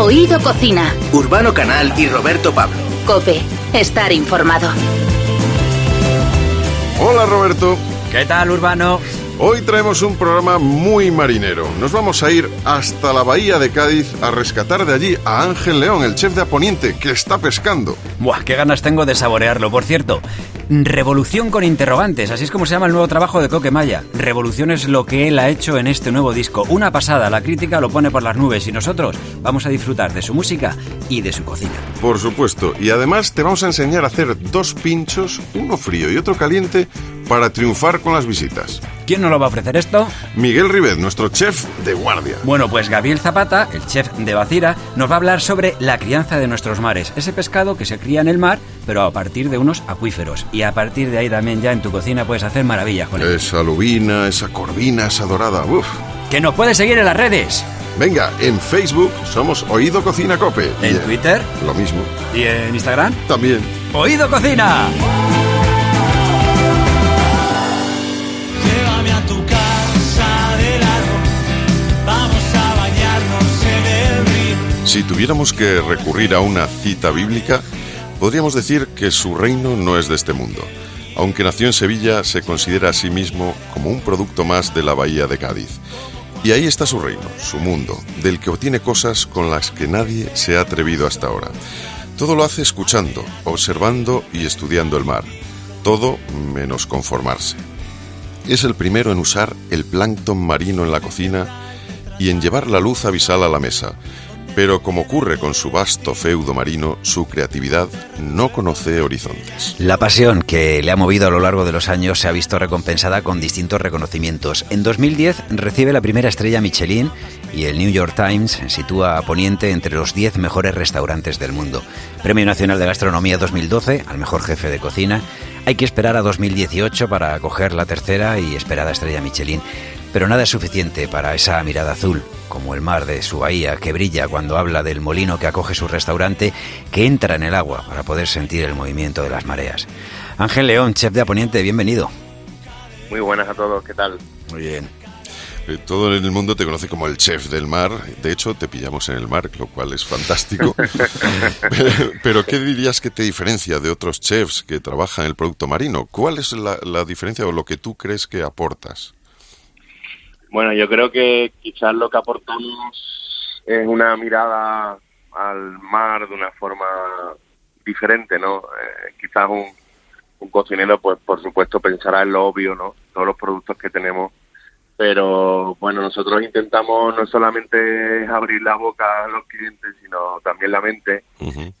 Oído Cocina. Urbano Canal y Roberto Pablo. Cope, estar informado. Hola Roberto. ¿Qué tal, Urbano? Hoy traemos un programa muy marinero. Nos vamos a ir hasta la bahía de Cádiz a rescatar de allí a Ángel León, el chef de Aponiente, que está pescando. Buah, qué ganas tengo de saborearlo. Por cierto, Revolución con interrogantes, así es como se llama el nuevo trabajo de Coque Maya. Revolución es lo que él ha hecho en este nuevo disco. Una pasada, la crítica lo pone por las nubes y nosotros vamos a disfrutar de su música y de su cocina. Por supuesto, y además te vamos a enseñar a hacer dos pinchos, uno frío y otro caliente, para triunfar con las visitas. ¿Quién nos lo va a ofrecer esto? Miguel Ribet, nuestro chef de guardia. Bueno, pues Gabriel Zapata, el chef de Bacira, nos va a hablar sobre la crianza de nuestros mares, ese pescado que se cría en el mar, pero a partir de unos acuíferos. Y a partir de ahí también ya en tu cocina puedes hacer maravillas con él. Esa lubina, esa corvina, esa dorada, uff. Que nos puedes seguir en las redes. Venga, en Facebook somos Oído Cocina Cope. En Y Twitter. Lo mismo. ¿Y en Instagram? También. ¡Oído Cocina! Si tuviéramos que recurrir a una cita bíblica, podríamos decir que su reino no es de este mundo. Aunque nació en Sevilla, se considera a sí mismo como un producto más de la bahía de Cádiz. Y ahí está su reino, su mundo, del que obtiene cosas con las que nadie se ha atrevido hasta ahora. Todo lo hace escuchando, observando y estudiando el mar. Todo menos conformarse. Es el primero en usar el plancton marino en la cocina y en llevar la luz abisal a la mesa. Pero como ocurre con su vasto feudo marino, su creatividad no conoce horizontes. La pasión que le ha movido a lo largo de los años se ha visto recompensada con distintos reconocimientos. En 2010 recibe la primera estrella Michelin y el New York Times sitúa a Poniente entre los 10 mejores restaurantes del mundo. Premio Nacional de Gastronomía 2012 al mejor jefe de cocina. Hay que esperar a 2018 para acoger la tercera y esperada estrella Michelin. Pero nada es suficiente para esa mirada azul, como el mar de su bahía que brilla cuando habla del molino que acoge su restaurante, que entra en el agua para poder sentir el movimiento de las mareas. Ángel León, chef de Aponiente, bienvenido. Muy buenas a todos, ¿qué tal? Muy bien. Eh, Todo en el mundo te conoce como el chef del mar. De hecho, te pillamos en el mar, lo cual es fantástico. pero, pero, ¿qué dirías que te diferencia de otros chefs que trabajan el producto marino? ¿Cuál es la, la diferencia o lo que tú crees que aportas? Bueno, yo creo que quizás lo que aportamos es una mirada al mar de una forma diferente, ¿no? Eh, quizás un, un cocinero, pues por supuesto, pensará en lo obvio, ¿no? Todos los productos que tenemos. Pero bueno, nosotros intentamos no solamente abrir la boca a los clientes, sino también la mente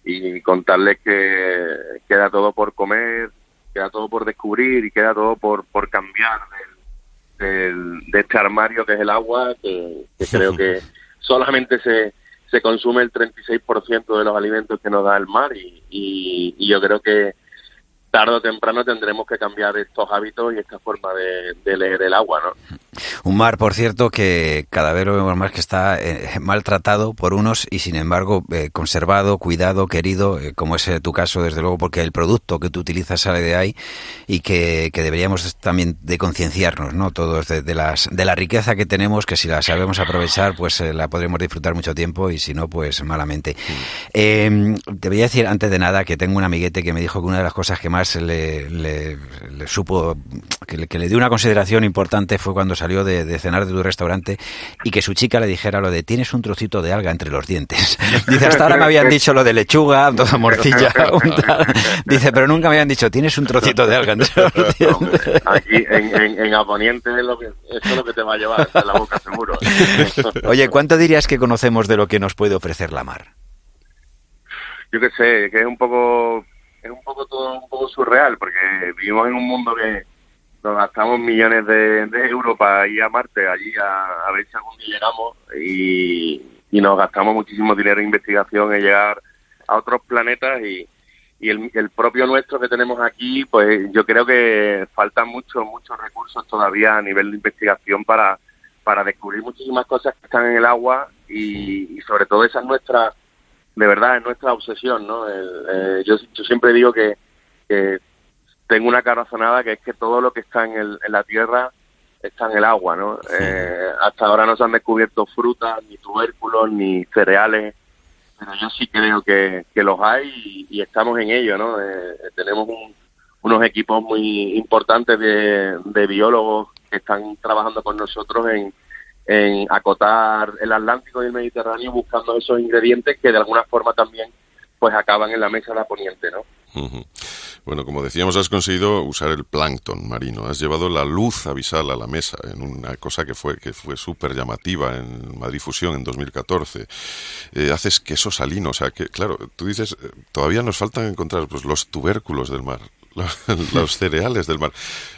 y contarles que queda todo por comer, queda todo por descubrir y queda todo por, por cambiar del, del- de este armario que es el agua, que, que creo que solamente se, se consume el 36% de los alimentos que nos da el mar y, y, y yo creo que tarde o temprano tendremos que cambiar estos hábitos y esta forma de, de leer el agua, ¿no? Un mar, por cierto, que cada vez lo vemos más que está eh, maltratado por unos y sin embargo eh, conservado, cuidado, querido, eh, como es eh, tu caso, desde luego, porque el producto que tú utilizas sale de ahí y que, que deberíamos también de concienciarnos, ¿no? Todos de, de las de la riqueza que tenemos, que si la sabemos aprovechar, pues eh, la podremos disfrutar mucho tiempo y si no, pues malamente. Eh, te voy a decir antes de nada que tengo un amiguete que me dijo que una de las cosas que más le, le- le supo, que le, que le dio una consideración importante fue cuando salió de, de cenar de tu restaurante y que su chica le dijera lo de tienes un trocito de alga entre los dientes. Dice, hasta ahora me habían dicho lo de lechuga, toda morcilla, un tal. Dice, pero nunca me habían dicho tienes un trocito de alga entre los dientes. Aquí en, en, en Aponiente es lo que, eso es lo que te va a llevar en la boca, seguro. Oye, ¿cuánto dirías que conocemos de lo que nos puede ofrecer la mar? yo qué sé, que es un poco es un poco todo un poco surreal porque vivimos en un mundo que nos gastamos millones de, de euros para ir a Marte allí a, ver si algún día llegamos y, y nos gastamos muchísimo dinero en investigación en llegar a otros planetas y, y el, el propio nuestro que tenemos aquí pues yo creo que faltan muchos muchos recursos todavía a nivel de investigación para para descubrir muchísimas cosas que están en el agua y, sobre todo esa es nuestra de verdad es nuestra obsesión, ¿no? El- eh, yo, yo siempre digo que, que tengo una corazonada que es que todo lo que está en, el, en la tierra está en el agua, ¿no? Eh, hasta ahora no se han descubierto frutas, ni tubérculos, ni cereales pero yo sí creo que, que los hay y, y estamos en ello, ¿no? Eh, tenemos un- unos equipos muy importantes de, de biólogos que están trabajando con nosotros en, en acotar el Atlántico y el Mediterráneo buscando esos ingredientes que de alguna forma también pues acaban en la mesa de la poniente, ¿no? Bueno, como decíamos, has conseguido usar el plancton marino. Has llevado la luz abisal a la mesa en una cosa que fue que fue súper llamativa en Madrid Fusión en 2014. Eh, haces queso salino, o sea que, claro, tú dices, eh, todavía nos faltan encontrar pues, los tubérculos del mar, los, cereales del mar.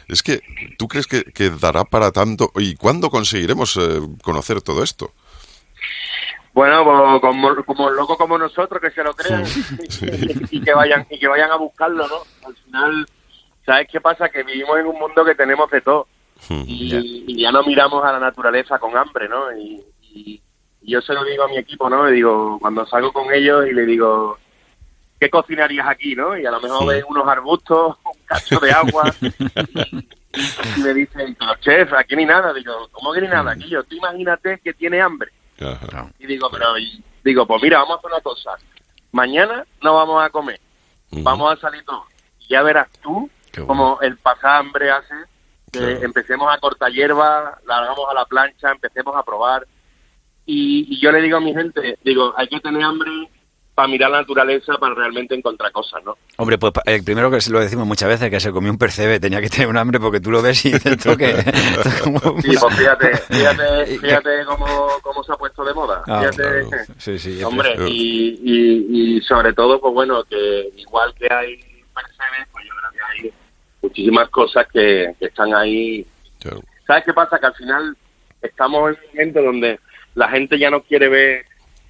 Es que, ¿tú crees que, que dará para tanto? ¿Y cuándo conseguiremos eh, conocer todo esto? Bueno, pues, como, como locos como nosotros que se lo crean y, que vayan y que vayan a buscarlo, ¿no? Al final, ¿sabes qué pasa? Que vivimos en un mundo que tenemos de todo y, y ya no miramos a la naturaleza con hambre, ¿no? Y, y- y yo se lo digo a mi equipo, ¿no? Le digo, cuando salgo con ellos y le digo, ¿qué cocinarías aquí, no? Y a lo mejor Sí. ven unos arbustos, un cacho de agua y, y me dicen, pero chef, aquí ni nada. Digo, ¿cómo que ni nada? Aquí yo, tú imagínate que tiene hambre. Ajá. Y digo, pero, y- digo, pues mira, vamos a hacer una cosa. Mañana no vamos a comer, vamos a salir todos. Y ya verás tú bueno. como el pasar hambre hace que Claro. empecemos a cortar hierba, la hagamos a la plancha, empecemos a probar. Y, y yo le digo a mi gente, digo, hay que tener hambre para mirar la naturaleza, para realmente encontrar cosas, ¿no? Hombre, pues el primero que lo decimos muchas veces, que se comió un percebe, tenía que tener un hambre porque tú lo ves y dices tú que... esto es como- Sí, pues fíjate, fíjate, fíjate cómo, cómo se ha puesto de moda. Ah, fíjate, claro. Sí, sí. Hombre, y, y, y sobre todo, pues bueno, que igual que hay percebes, pues yo creo que hay muchísimas cosas que, que están ahí. Claro. ¿Sabes qué pasa? Que al final estamos en un momento donde la gente ya no quiere ver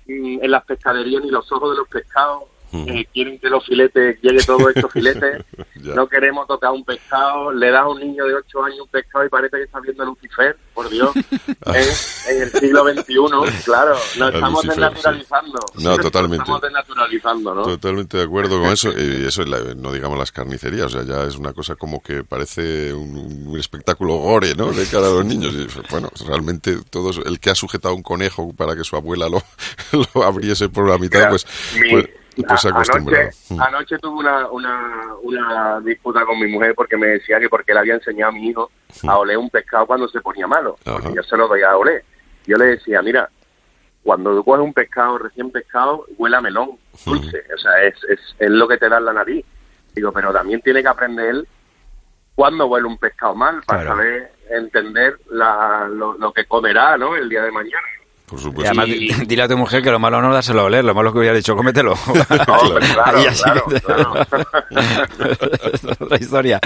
en las pescaderías ni los ojos de los pescados. Eh, quieren que los filetes, llegue todo estos filetes. No queremos tocar un pescado. Le das a un niño de 8 años un pescado y parece que está viendo Lucifer, por Dios. en, en el siglo XXI, claro. Nos estamos Lucifer, desnaturalizando. No, totalmente. Nos estamos desnaturalizando, ¿no? Totalmente de acuerdo con eso. Y eso, la- no digamos las carnicerías, o sea, ya es una cosa como que parece un, un espectáculo gore, ¿no? De cara a los niños. Y, bueno, realmente todos, el que ha sujetado un conejo para que su abuela lo, lo abriese por la mitad, pues, mi- pues, pues se a- acostumbrado. Anoche, anoche tuve una, una, una disputa con mi mujer porque me decía que porque le había enseñado a mi hijo a oler un pescado cuando se ponía malo, porque yo se lo doy a oler. Yo le decía, mira, cuando tú coges un pescado recién pescado, huele a melón, dulce, o sea, es, es, es lo que te da en la nariz. Digo, pero también tiene que aprender cuándo huele un pescado mal para Claro. saber entender la, lo, lo que comerá, ¿no? El día de mañana. Por supuesto. además, Y- dile a tu mujer que lo malo no dárselo a oler, lo malo es que hubiera dicho, cómetelo. No, claro, claro, es otra historia.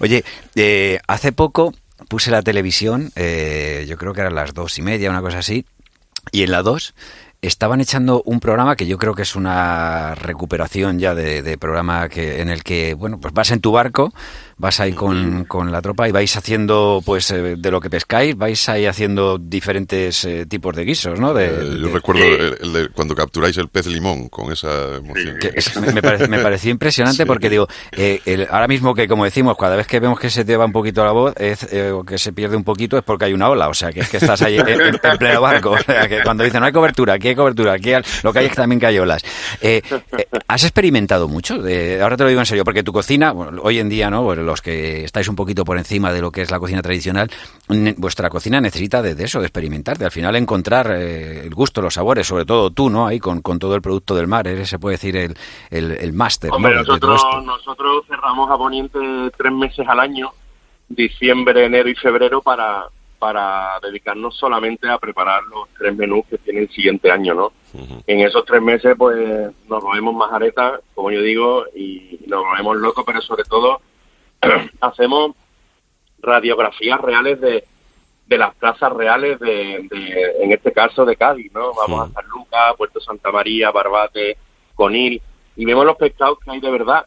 Oye, eh, hace poco puse la televisión, eh, yo creo que eran las dos y media, una cosa así, y en la dos estaban echando un programa que yo creo que es una recuperación ya de, de programa que en el que, bueno, pues vas en tu barco, vas ahí con, con la tropa y vais haciendo, pues, eh, de lo que pescáis, vais ahí haciendo diferentes eh, tipos de guisos, ¿no? De- Eh, yo de- recuerdo el, el de cuando capturáis el pez limón con esa emoción. que es- me, pare- me pareció impresionante Sí. porque digo, eh, el- ahora mismo que como decimos, cada vez que vemos que se te va un poquito la voz es, eh, o que se pierde un poquito es porque hay una ola, o sea, que es que estás ahí en, en- en pleno barco, o sea, que cuando dicen no hay cobertura, aquí hay cobertura, aquí hay- lo que hay es también que hay olas. Eh, ¿Has experimentado mucho? De- ahora te lo digo en serio, porque tu cocina, bueno, hoy en día, ¿no? Bueno, los que estáis un poquito por encima de lo que es la cocina tradicional, vuestra cocina necesita de, de eso, de experimentar, de al final encontrar eh, el gusto, los sabores, sobre todo tú, ¿no? Ahí con, con todo el producto del mar, eres, se puede decir, el, el, el máster, nosotros, nosotros cerramos a Poniente tres meses al año, diciembre, enero y febrero, para, para dedicarnos solamente a preparar los tres menús que tiene el siguiente año, ¿no? En esos tres meses, pues, nos movemos majaretas, como yo digo, y nos movemos locos, pero sobre todo hacemos radiografías reales de, de las plazas reales de, de, en este caso, de Cádiz, ¿no? Vamos Sí. a San Lucas, Puerto Santa María, Barbate, Conil, y vemos los pescados que hay de verdad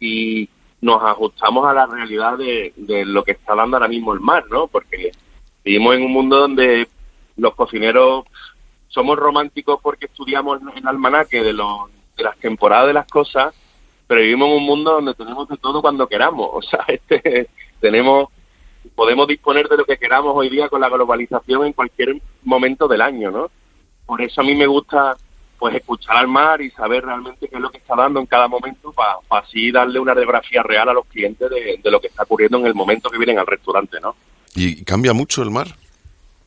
y nos ajustamos a la realidad de, de lo que está dando ahora mismo el mar, ¿no? Porque vivimos en un mundo donde los cocineros somos románticos porque estudiamos el almanaque de, los, de las temporadas de las cosas, pero vivimos en un mundo donde tenemos de todo cuando queramos. O sea, este, tenemos podemos disponer de lo que queramos hoy día con la globalización en cualquier momento del año, ¿no? Por eso a mí me gusta pues escuchar al mar y saber realmente qué es lo que está dando en cada momento para así darle una radiografía real a los clientes de, de lo que está ocurriendo en el momento que vienen al restaurante, ¿no? ¿Y cambia mucho el mar?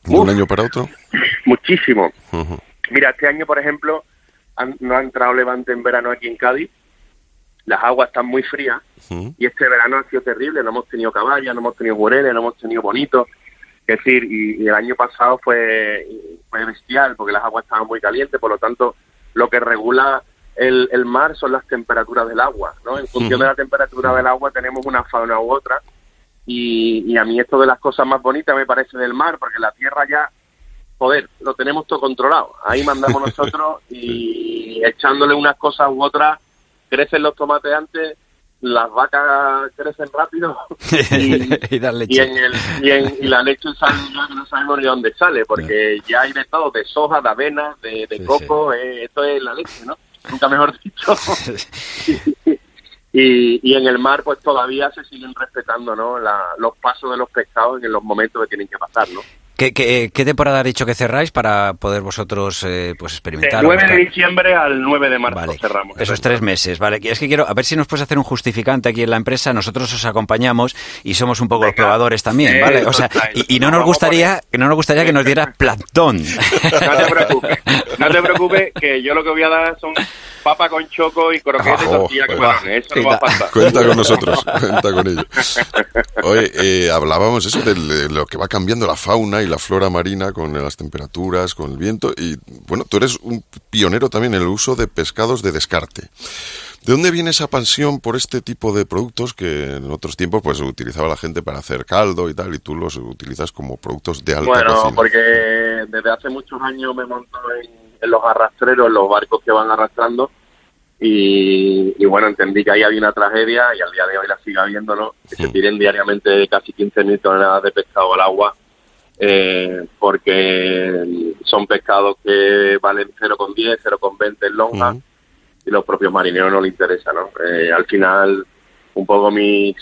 ¿De Uf. un año para otro? Muchísimo. Ujú. Mira, este año, por ejemplo, han- no ha entrado levante en verano aquí en Cádiz. Las aguas están muy frías y este verano ha sido terrible. No hemos tenido caballas, no hemos tenido jureles, no hemos tenido bonitos. Es decir, y, y el año pasado fue, fue bestial porque las aguas estaban muy calientes. Por lo tanto, lo que regula el, el mar son las temperaturas del agua. ¿no? En función de la temperatura del agua tenemos una fauna u otra. Y, y a mí esto de las cosas más bonitas me parece del mar, porque la tierra ya joder, lo tenemos todo controlado. Ahí mandamos nosotros y echándole unas cosas u otras, crecen los tomates antes, las vacas crecen rápido y, y dar y, leche. en el, y, en- y la leche sale no sabemos ni dónde sale, porque ya hay de todo, de soja, de avena, de, de Sí, coco, eh, esto es la leche, ¿no? Nunca mejor dicho. y, y en el mar pues todavía se siguen respetando ¿no? La- los pasos de los pescados en los momentos que tienen que pasar, ¿no? ¿Qué, qué, qué temporada has dicho que cerráis para poder vosotros eh, pues Del experimentar? 9 de diciembre al 9 de marzo Vale, cerramos. esos tres meses, vale. Es que quiero, a ver si nos puedes hacer un justificante aquí en la empresa. Nosotros os acompañamos y somos un poco los Venga. probadores también, ¿vale? O sea, y, y no nos gustaría, que no nos gustaría que nos dieras plantón. No te preocupes, no te preocupes, que yo lo que voy a dar son papa con choco y croquetes y Ah, tortilla oh, camarones. Eso no va a faltar. Cuenta con nosotros, cuenta con ello. Oye, eh, hablábamos eso de de lo que va cambiando la fauna y la flora marina con las temperaturas, con el viento. Y bueno, tú eres un pionero también en el uso de pescados de descarte. ¿De dónde viene esa pasión por este tipo de productos que en otros tiempos pues utilizaba la gente para hacer caldo y tal, y tú los utilizas como productos de alta Bueno, cocina? porque desde hace muchos años me monto en, en los arrastreros, en los barcos que van arrastrando. Y, y bueno, entendí que ahí había una tragedia y al día de hoy la sigue habiendo, ¿no? Que se Mm. tiren diariamente casi 15.000 toneladas de pescado al agua eh, porque son pescados que valen 0,10, 0,20 en lonja Ujú. y los propios marineros no les interesa, ¿no? Eh, al final, un poco mi,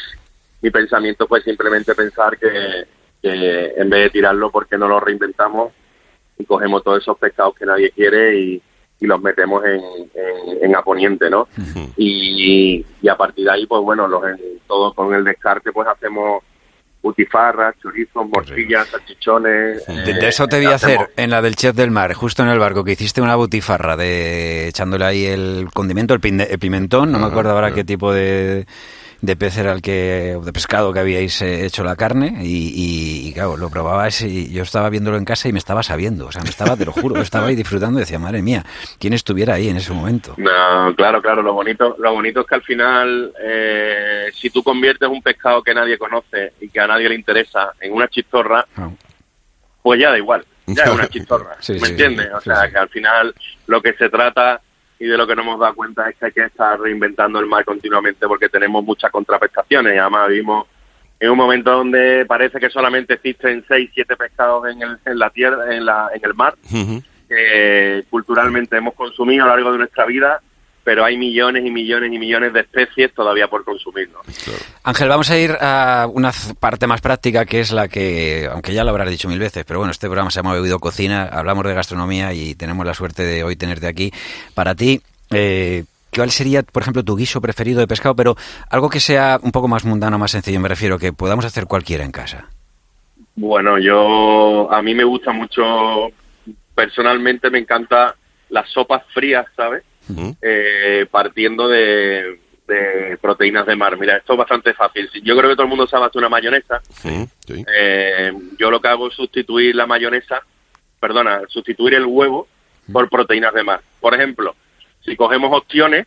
mi pensamiento fue simplemente pensar que, que en vez de tirarlo, porque no lo reinventamos y cogemos todos esos pescados que nadie quiere y, y los metemos en, en, en Aponiente, ¿no? y, y a partir de ahí, pues bueno, los, todo con el descarte, pues hacemos butifarras, chorizos, morcillas, salchichones. De, eh, de eso te vi hacemos- hacer en la del chef del mar, justo en el barco, que hiciste una butifarra de echándole ahí el condimento, el, pimentón, no me acuerdo ahora qué tipo de, de pez era el que, de pescado que habíais eh, hecho la carne, y, y, y, claro, lo probabas y yo estaba viéndolo en casa y me estaba sabiendo, o sea, me estaba, te lo juro, estaba ahí disfrutando y decía, madre mía, ¿quién estuviera ahí en ese momento? No, claro, claro. Lo bonito, lo bonito es que al final, eh, si tú conviertes un pescado que nadie conoce y que a nadie le interesa en una chistorra, Ah, pues ya da igual. Ya es una chistorra. Sí, ¿Me sí, entiendes? sí, o sea, que al final lo que se trata y de lo que nos hemos dado cuenta es que hay que estar reinventando el mar continuamente porque tenemos muchas contraprestaciones. Y además vivimos en un momento donde parece que solamente existen seis, siete pescados en, el, en la tierra, en, la, en el mar que culturalmente hemos consumido a lo largo de nuestra vida, pero hay millones y millones y millones de especies todavía por consumir. ¿no? Ángel, vamos a ir a una parte más práctica que es la que, aunque ya lo habrás dicho mil veces, pero bueno, este programa se llama Bebido Cocina, hablamos de gastronomía y tenemos la suerte de hoy tenerte aquí. Para ti, eh, ¿cuál sería, por ejemplo, tu guiso preferido de pescado? Pero algo que sea un poco más mundano, más sencillo, me refiero, que podamos hacer cualquiera en casa. Bueno, yo a mí me gusta mucho, personalmente me encanta las sopas frías, ¿sabes? Eh, partiendo de, de proteínas de mar. Mira, esto es bastante fácil. Yo creo que todo el mundo sabe hacer una mayonesa. Sí. Eh, yo lo que hago es sustituir la mayonesa, perdona, sustituir el huevo por proteínas de mar. Por ejemplo, si cogemos opciones.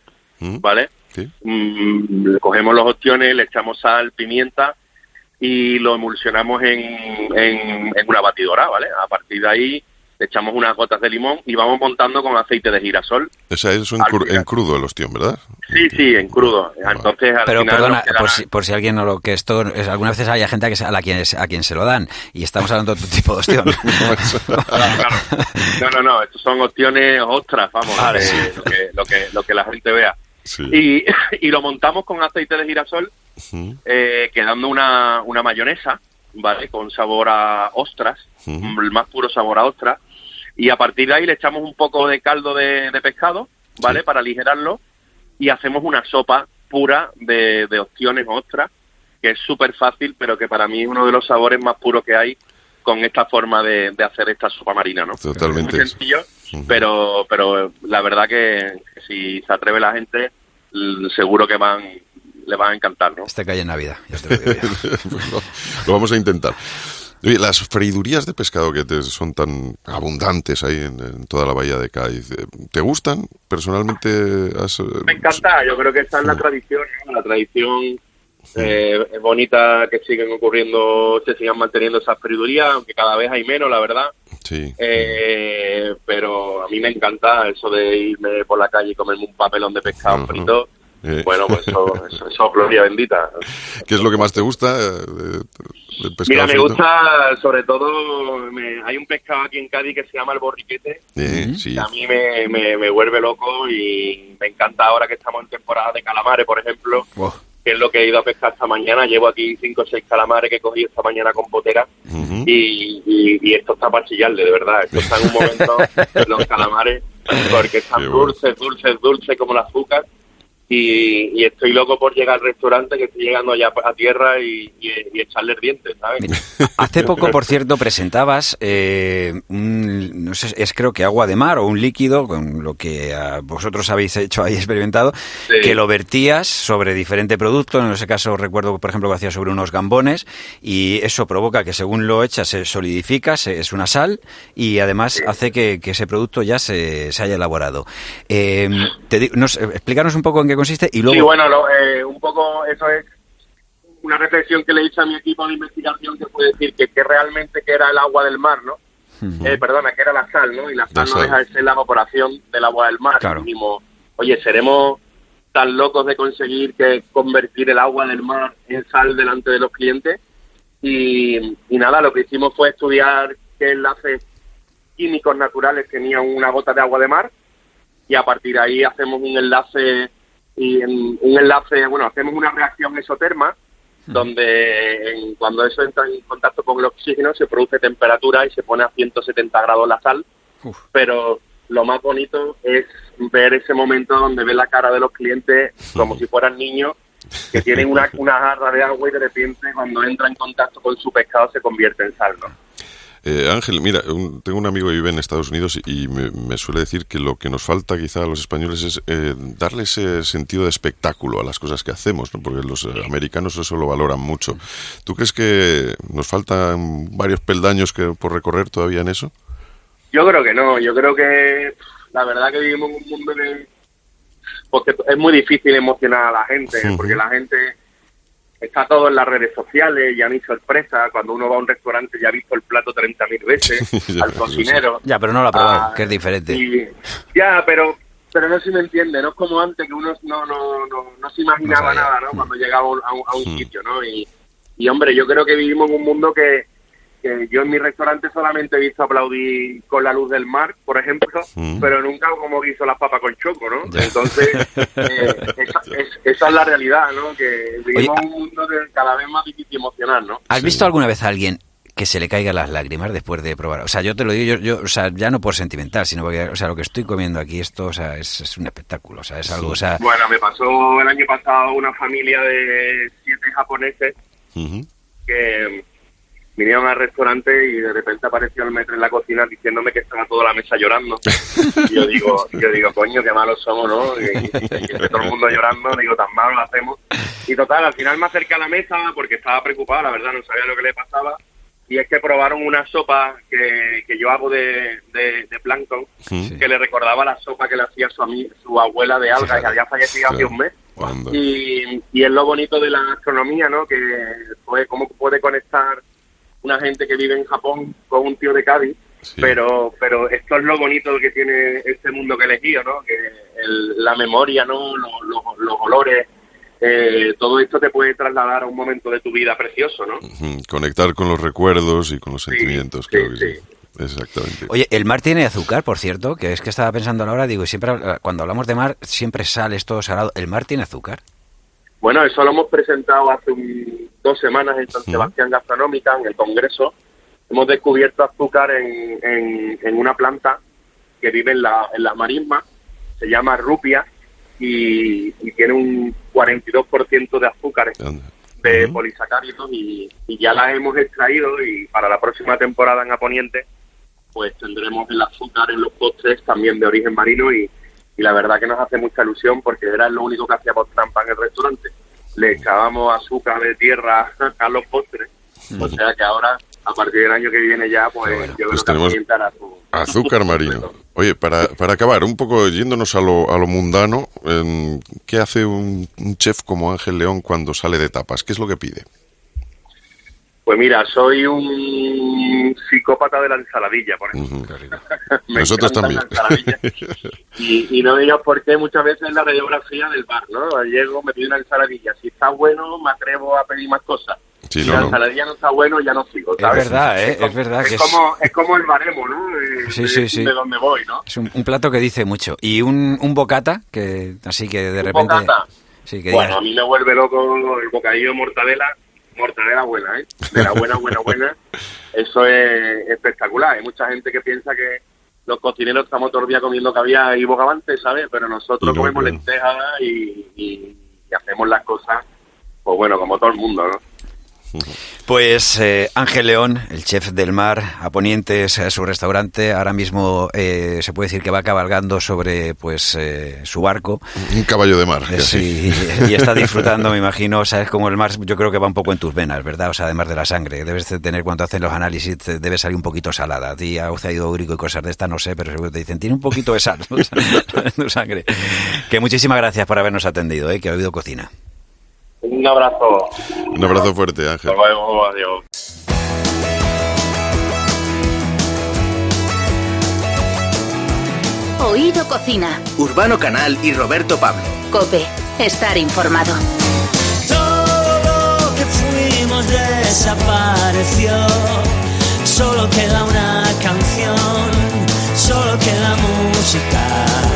¿vale? Sí. Mm, cogemos los opciones, le echamos sal, pimienta y lo emulsionamos en, en, en una batidora, ¿vale? A partir de ahí le echamos unas gotas de limón y vamos montando con aceite de girasol. O sea, eso en, cru- en crudo el ostión, ¿verdad? Sí, sí, en crudo. Entonces, al Pero final perdona, por si, por si alguien no lo que esto es, algunas veces hay gente a, que se- a, la quien, a quien se lo dan y estamos hablando de otro tipo de opción. Claro, claro. No, no, no, estos son opciones ostras, vamos, Vale, eh, sí. lo, que, lo, que, lo que la gente vea. Sí. Y, y lo montamos con aceite de girasol, eh, quedando una, una mayonesa, ¿vale? Con sabor a ostras, el más puro sabor a ostras. Y a partir de ahí le echamos un poco de caldo de, de pescado, ¿vale? Sí. Para aligerarlo y hacemos una sopa pura de, de opciones ostras, que es súper fácil, pero que para mí es uno de los sabores más puros que hay con esta forma de, de hacer esta sopa marina, ¿no? Totalmente. Muy sencillo, pero, pero la verdad que, si se atreve la gente, seguro que van le van a encantar, ¿no? Este cae en Navidad, ya te lo digo lo vamos a intentar. Oye, las freidurías de pescado que te- son tan abundantes ahí en, en toda la bahía de Cádiz, eh, ¿te gustan? Personalmente has, eh, Me encanta, yo creo que esta es la tradición, ¿no? la tradición eh, es bonita que siguen ocurriendo, se sigan manteniendo esas freidurías, aunque cada vez hay menos, la verdad. Sí. Eh, pero a mí me encanta eso de irme por la calle y comerme un papelón de pescado Ujú. frito. Eh. Bueno, pues eso, eso, eso, gloria bendita. ¿Qué es lo que más te gusta eh, de- del pescado Mira, me frito? gusta sobre todo, me- hay un pescado aquí en Cádiz que se llama el borriquete, Eh, sí. a mí me, me, me vuelve loco y me encanta ahora que estamos en temporada de calamares, por ejemplo, Buah. que es lo que he ido a pescar esta mañana. Llevo aquí cinco o seis calamares que he cogido esta mañana con potera Ujú. y, y, y esto está para chillarle, de verdad. Esto está en un momento, los calamares, porque están bueno. dulces, dulces, dulces como el azúcar. Y, y estoy loco por llegar al restaurante, que estoy llegando ya a tierra y, y, y echarle dientes, ¿sabes? Hace poco, por cierto, presentabas eh, un, no sé, es creo que agua de mar o un líquido, con lo que ah, vosotros habéis hecho ahí experimentado, Sí. que lo vertías sobre diferente producto. En ese caso recuerdo, por ejemplo, que hacías sobre unos gambones y eso provoca que según lo echas se solidifica, se- es una sal y además hace que, que ese producto ya se, se haya elaborado. Eh, te explícanos un poco en qué consiste y luego... Sí, bueno, lo- eh, un poco eso es una reflexión que le hice a mi equipo de investigación que fue decir que, que realmente que era el agua del mar, ¿no? Eh, perdona, que era la sal, ¿no? Y la sal La no sal. deja de ser la evaporación del agua del mar. Claro. Dijimos, oye, seremos tan locos de conseguir que convertir el agua del mar en sal delante de los clientes. Y, y nada, lo que hicimos fue estudiar qué enlaces químicos naturales tenía una gota de agua de mar y a partir de ahí hacemos un enlace y en- un enlace, bueno, hacemos una reacción esoterma donde en- cuando eso entra en contacto con el oxígeno se produce temperatura y se pone a 170 grados la sal, Uf. pero lo más bonito es ver ese momento donde ve la cara de los clientes como si fueran niños que tienen una, una jarra de agua y de repente cuando entra en contacto con su pescado se convierte en sal, ¿no? Eh, Ángel, mira, un- tengo un amigo que vive en Estados Unidos y me, me suele decir que lo que nos falta quizá a los españoles es eh, darle ese sentido de espectáculo a las cosas que hacemos, ¿no? porque los eh, americanos eso lo valoran mucho. ¿Tú crees que nos faltan varios peldaños que, por recorrer todavía en eso? Yo creo que no, yo creo que la verdad que vivimos en un mundo de... Porque es muy difícil emocionar a la gente, porque la gente está todo en las redes sociales, ya ni sorpresa, cuando uno va a un restaurante ya ha visto el plato 30.000 veces, al cocinero. Ya, pero no lo ha probado, Ah, que es diferente. y- ya, pero pero no se me entiende, no es como antes que uno no no, no, no se imaginaba nada, ¿no? Cuando llegaba a un, a un- a un Hmm. sitio, ¿no? Y, y hombre, yo creo que vivimos en un mundo que, que yo en mi restaurante solamente he visto aplaudir con la luz del mar, por ejemplo, pero nunca como guiso las papas con choco, ¿no? Entonces, eh, esa, es- esa es la realidad, ¿no? Que vivimos Oye, en un mundo de cada vez más difícil emocionar, ¿no? ¿Has Sí. visto alguna vez a alguien que se le caigan las lágrimas después de probar? O sea, yo te lo digo, yo, yo, o sea, ya no por sentimental, sino porque, o sea, lo que estoy comiendo aquí, esto, o sea, es, es un espectáculo, o sea, es algo, o sea, Bueno, me pasó el año pasado una familia de siete japoneses que vinieron al restaurante y de repente apareció el metro en la cocina diciéndome que estaba toda la mesa llorando. Y yo digo, yo digo, coño, qué malos somos, ¿no? Y, y- todo el mundo llorando, digo, tan mal lo hacemos. Y total, al final me acerqué a la mesa porque estaba preocupado, la verdad, no sabía lo que le pasaba. Y es que probaron una sopa que, que yo hago de, de, de plancton, Sí. que le recordaba la sopa que le hacía su, ami- su abuela de alga, que había fallecido hace Claro. un mes. Y, y es lo bonito de la gastronomía, ¿no? Que pues, cómo puede conectar una gente que vive en Japón con un tío de Cádiz. Sí. Pero pero esto es lo bonito que tiene este mundo que he elegido, ¿no? Que el- la memoria, ¿no? Los, los- los olores, eh, todo esto te puede trasladar a un momento de tu vida precioso, ¿no? Conectar con los recuerdos y con los Sí, sentimientos, sí, creo que sí. sí. Exactamente. Oye, el mar tiene azúcar, por cierto, que es que estaba pensando ahora, digo, siempre habla- cuando hablamos de mar, siempre sale esto salado. ¿El mar tiene azúcar? Bueno, eso lo hemos presentado hace un- dos semanas en San. Sebastián Gastronómica, en el Congreso, hemos descubierto azúcar en, en, en una planta que vive en, la, en las marismas, se llama rupia y, y tiene un 42% de azúcares de polisacáridos y, y ya las hemos extraído y para la próxima temporada en Aponiente pues tendremos el azúcar en los postres también de origen marino y, y la verdad que nos hace mucha ilusión porque era lo único que hacíamos trampa en el restaurante. Le echábamos azúcar de tierra a los postres, o sea que ahora a partir del año que viene ya pues bueno, yo pues creo que tenemos Azúcar marino. Oye, para, para acabar, un poco yéndonos a lo, a lo mundano, em, ¿qué hace un, un chef como Ángel León cuando sale de tapas? ¿Qué es lo que pide? Pues mira, soy un psicópata de la ensaladilla, por ejemplo. Nosotros también. Y, y no digas por qué muchas veces en la radiografía del bar, ¿no? Llego, me pido una ensaladilla. Si está bueno, me atrevo a pedir más cosas. Sí, si no, la no. ensaladilla no está bueno, ya no sigo, Es ¿sabes? verdad, ¿eh? como- Es verdad es que es- como, es como el baremo, ¿no? Eh, Sí, de, sí, sí. de donde voy, ¿no? Es un, un plato que dice mucho. Y un, un bocata, que así que de Un repente... bocata. Sí, que Bueno, digas- a mí me vuelve loco el bocadillo de mortadela, mortadela buena, ¿eh? De la buena, buena, buena. Eso es espectacular. Hay mucha gente que piensa que los cocineros estamos todos los días comiendo caviar y bogavante, ¿sabes? Pero nosotros no, comemos lentejas y, y- y hacemos las cosas, pues bueno, como todo el mundo, ¿no? Pues eh, Ángel León, el chef del mar, a Ponientes, eh, su restaurante, ahora mismo eh, se puede decir que va cabalgando sobre pues eh, su barco. Un caballo de mar. Eh. Sí, y está disfrutando, me imagino, sabes como el mar, yo creo que va un poco en tus venas, ¿verdad? O sea, además de la sangre, debes de tener cuando hacen los análisis, debe salir un poquito salada. A ti, ácido úrico y cosas de estas, no sé, pero seguro te dicen, tiene un poquito de sal en tu sangre. Que muchísimas gracias por habernos atendido, ¿eh? que ha oído cocina. Un abrazo. Un abrazo fuerte, Ángel. Hasta luego, adiós. Oído Cocina. Urbano Canal y Roberto Pablo. Cope. Estar informado. Todo lo que fuimos desapareció. Solo queda una canción, solo queda música.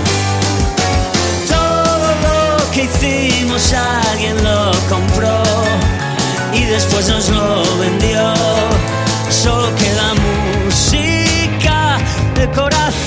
Que hicimos alguien lo compró y después nos lo vendió. Solo queda música de corazón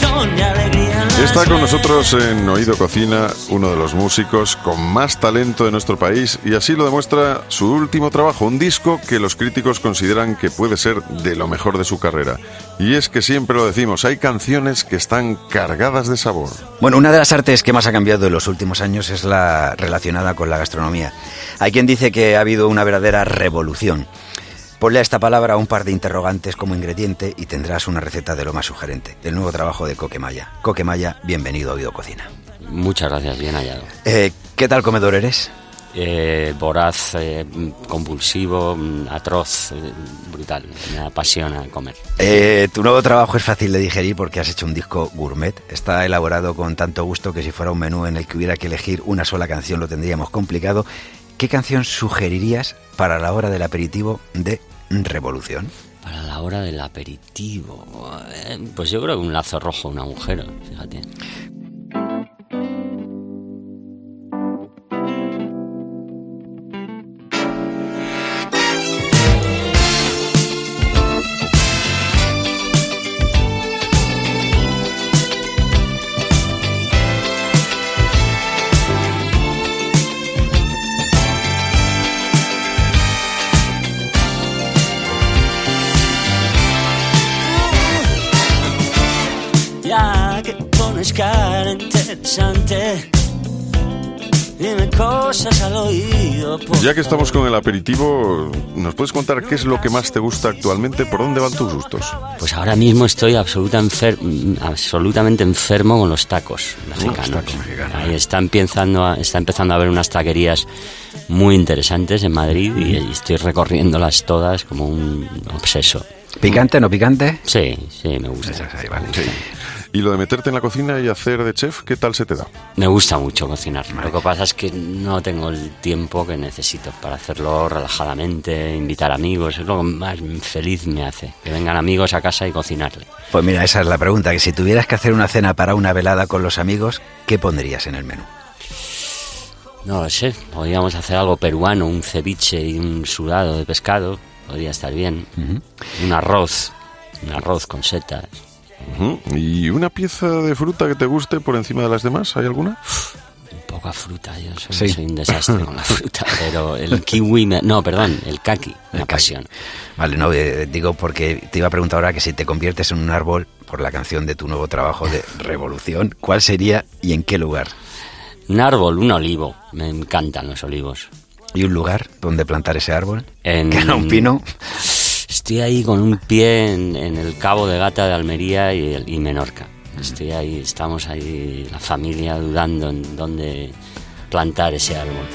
Está con nosotros en Oído Cocina uno de los músicos con más talento de nuestro país y así lo demuestra su último trabajo, un disco que los críticos consideran que puede ser de lo mejor de su carrera. Y es que siempre lo decimos, hay canciones que están cargadas de sabor. Bueno, una de las artes que más ha cambiado en los últimos años es la relacionada con la gastronomía. Hay quien dice que ha habido una verdadera revolución. Ponle a esta palabra un par de interrogantes como ingrediente y tendrás una receta de lo más sugerente. El nuevo trabajo de Coquemaya. Coquemaya, bienvenido a Oído Cocina. Muchas gracias, bien hallado. Eh, ¿Qué tal comedor eres? Eh, voraz, eh, compulsivo, mm, atroz, eh, brutal. Me apasiona comer. Eh, tu nuevo trabajo es fácil de digerir porque has hecho un disco gourmet. Está elaborado con tanto gusto que si fuera un menú en el que hubiera que elegir una sola canción lo tendríamos complicado. ¿Qué canción sugerirías para la hora del aperitivo de Revolución? Para la hora del aperitivo, eh, pues yo creo que un lazo rojo, un agujero, fíjate. Cosas al oído. Ya que estamos con el aperitivo, ¿nos puedes contar qué es lo que más te gusta actualmente? ¿Por dónde van tus gustos? Pues ahora mismo estoy absoluta enfer- mm, absolutamente enfermo con los tacos mexicanos. tacos mexicanos. Ahí está empezando, a, está empezando a haber unas taquerías muy interesantes en Madrid y, y estoy recorriéndolas todas como un obseso. ¿Picante, no picante? Sí, sí, me gusta. Esas ahí, vale. Y lo de meterte en la cocina y hacer de chef, ¿qué tal se te da? Me gusta mucho cocinar. Lo que pasa es que no tengo el tiempo que necesito para hacerlo relajadamente, invitar amigos. Es lo que más feliz me hace. Que vengan amigos a casa y cocinarle. Pues mira, esa es la pregunta, que si tuvieras que hacer una cena para una velada con los amigos, ¿qué pondrías en el menú? No lo sé. Podríamos hacer algo peruano, un ceviche y un sudado de pescado. Podría estar bien. Un arroz. Un arroz con setas. ¿Y una pieza de fruta que te guste por encima de las demás? ¿Hay alguna? Poca fruta, yo soy, Sí. soy un desastre con la fruta, pero el kiwi, me- no, perdón, el kaki, kaki. apasiona. Vale, no, eh, digo porque te iba a preguntar ahora que si te conviertes en un árbol por la canción de tu nuevo trabajo de Revolución, ¿cuál sería y en qué lugar? Un árbol, un olivo, me encantan los olivos. ¿Y un lugar donde plantar ese árbol? En- ¿Que era un pino? Estoy ahí con un pie en, en el Cabo de Gata de Almería y, y Menorca. Estoy ahí, estamos ahí, la familia, dudando en dónde plantar ese árbol.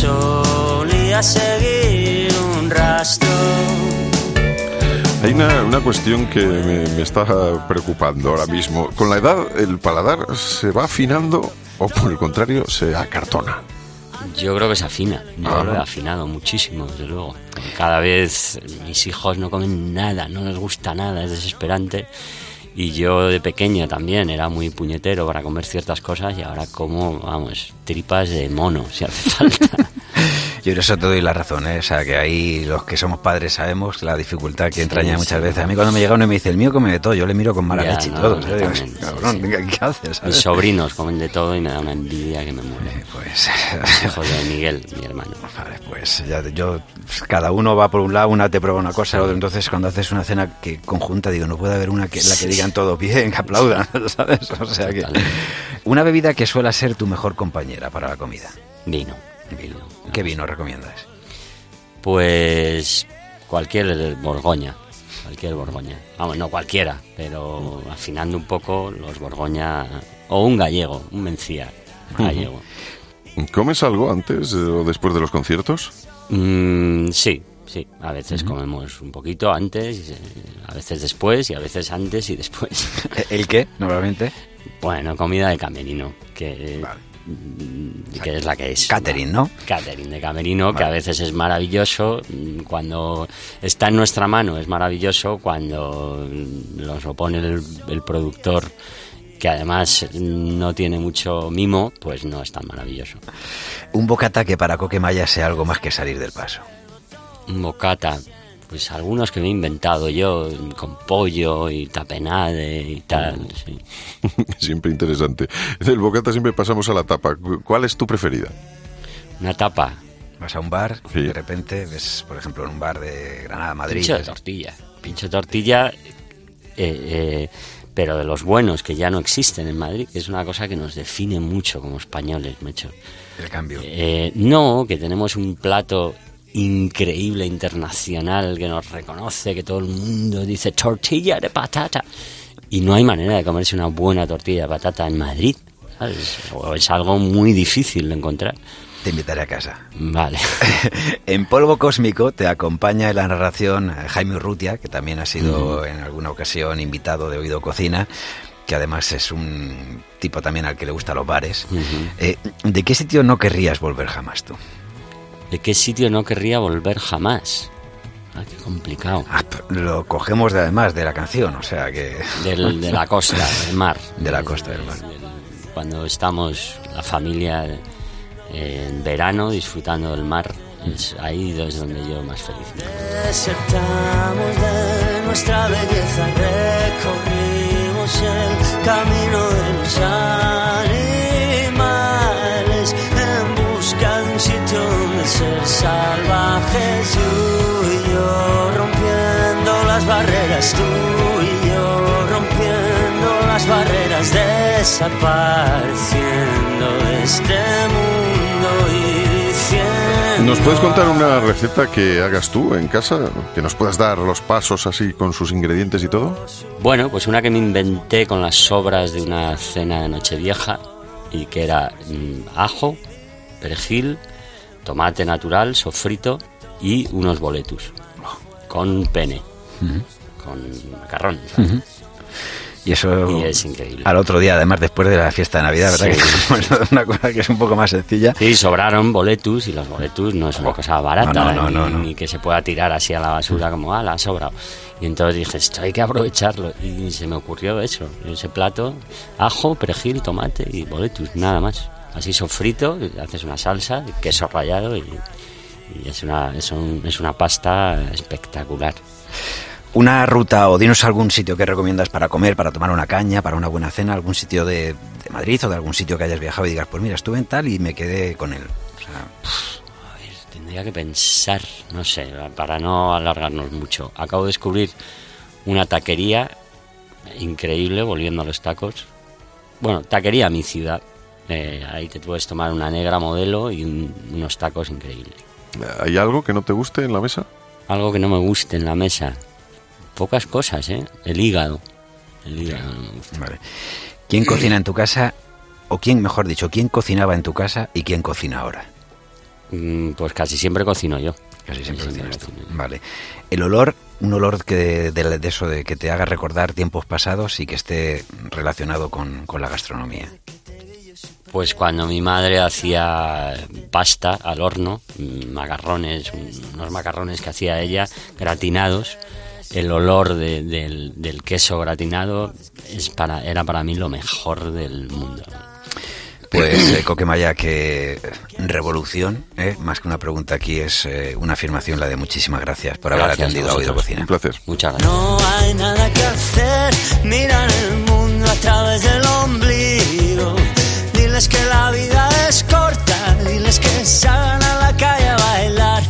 Solía seguir un rastro. Hay una, una cuestión que me, me está preocupando ahora mismo. ¿Con la edad el paladar se va afinando o por el contrario se acartona? Yo creo que se afina, yo Ajá. lo he afinado muchísimo, desde luego. Cada vez mis hijos no comen nada, no les gusta nada, es desesperante. Y yo de pequeño también era muy puñetero para comer ciertas cosas y ahora como, vamos, tripas de mono, si hace falta. Yo en eso te doy la razón, ¿eh? O sea, que ahí los que somos padres sabemos la dificultad que entraña Sí, muchas sí. veces. A mí cuando me llega uno y me dice, el mío come de todo, yo le miro con mala Ya, leche y no, todo. Digo, sí, Cabrón, sí. ¿qué haces? Mis ¿sabes? sobrinos comen de todo y me da una envidia que me muere. Pues, Hijo de Miguel, mi hermano. vale, pues ya yo, pues, cada uno va por un lado, una te prueba una cosa, la otra. Entonces, cuando haces una cena que conjunta, digo, no puede haber una que la que digan todo bien, que aplaudan, ¿sabes? O sea que. Una bebida que suele ser tu mejor compañera para la comida. Vino. Vino. ¿Qué vino recomiendas? Pues cualquier Borgoña. Cualquier Borgoña. Vamos, no cualquiera, pero afinando un poco los Borgoña. O un gallego, un mencía gallego. ¿Comes algo antes o después de los conciertos? Mm, sí, sí. A veces comemos un poquito antes, eh, a veces después y a veces antes y después. ¿El qué, normalmente? bueno, comida de camerino, que, mm, que es la que es. Catering, ¿no? Catering de camerino, que a veces es maravilloso. mm, Cuando está en nuestra mano es maravilloso. Cuando mm, nos lo pone el, el productor, que además no tiene mucho mimo, pues no es tan maravilloso. Un bocata que para Coquemaya sea algo más que salir del paso. Un bocata, pues algunos que me he inventado yo, con pollo y tapenade y tal. sí. siempre interesante. Del bocata siempre pasamos a la tapa. ¿Cuál es tu preferida? Una tapa, Vas a un bar, Sí. de repente ves, por ejemplo, en un bar de Granada, Madrid. pincho de tortilla. Pincho de tortilla, eh, eh, pero de los buenos que ya no existen en Madrid, que es una cosa que nos define mucho como españoles, macho. el cambio. Eh, no, que tenemos un plato increíble internacional que nos reconoce, que todo el mundo dice tortilla de patata. Y no hay manera de comerse una buena tortilla de patata en Madrid. ¿sabes? O es algo muy difícil de encontrar. Te invitaré a casa. Vale. en Polvo Cósmico te acompaña en la narración Jaime Urrutia, que también ha sido en alguna ocasión invitado de Oído Cocina, que además es un tipo también al que le gustan los bares. Eh, ¿De qué sitio no querrías volver jamás tú? ¿De qué sitio no querría volver jamás? Ah, qué complicado. Ah, lo cogemos de, además de la canción, o sea que... Del- de la costa, del mar. De la costa del mar. Cuando estamos, la familia, eh, en verano, disfrutando del mar, es ahí es donde yo más feliz. Desertamos de nuestra belleza, recorrimos el camino de los ser salvajes. Tú y yo rompiendo las barreras, tú y yo rompiendo las barreras, desapareciendo de este mundo y diciendo. ¿Nos puedes contar una receta que hagas tú en casa? Que nos puedas dar los pasos así con sus ingredientes y todo. Bueno, pues una que me inventé con las sobras de una cena de Nochevieja y que era mm, ajo, perejil, tomate natural, sofrito y unos boletus con pene, con macarrón. Y eso Y es increíble. al otro día, además después de la fiesta de Navidad, ¿verdad? Sí. Que es una cosa que es un poco más sencilla. Sí, sobraron boletus y los boletus no es una cosa barata, no, no, ni, no, no. ni que se pueda tirar así a la basura como, ah, la ha sobrado. Y entonces dije, esto hay que aprovecharlo. Y se me ocurrió eso, ese plato, ajo, perejil, tomate y boletus, nada más. Así sofrito, haces una salsa, queso rallado y, y es, una, es, un- es una pasta espectacular. Una ruta o dinos algún sitio que recomiendas para comer, para tomar una caña, para una buena cena, algún sitio de, de Madrid o de algún sitio que hayas viajado y digas, pues mira, estuve en tal y me quedé con él. O sea, Tendría que pensar, no sé, para no alargarnos mucho. Acabo de descubrir una taquería increíble, volviendo a los tacos. Bueno, taquería mi ciudad. Eh, ahí te puedes tomar una negra modelo y un- unos tacos increíbles. ¿Hay algo que no te guste en la mesa? Algo que no me guste en la mesa. Pocas cosas, ¿eh? El hígado. El hígado no me gusta. vale. ¿Quién cocina en tu casa? O quién, mejor dicho, quién cocinaba en tu casa y quién cocina ahora? Mm, Pues casi siempre cocino yo. Casi siempre Casi cocinas tú. cocino yo. Vale. El olor, un olor que de, de eso de que te haga recordar tiempos pasados y que esté relacionado con, con la gastronomía. Pues cuando mi madre hacía pasta al horno, macarrones, un- unos macarrones que hacía ella, gratinados, el olor de- del, del queso gratinado es para, era para mí lo mejor del mundo. Pues, eh, Coquemaya, que revolución, eh, más que una pregunta aquí, es eh, una afirmación la de muchísimas gracias por haber Gracias atendido a Oído. Cocina. Un placer. Muchas gracias. No hay nada que hacer, miran el mundo a través del ombligo. Diles que la vida es corta, diles que salgan a la calle a bailar.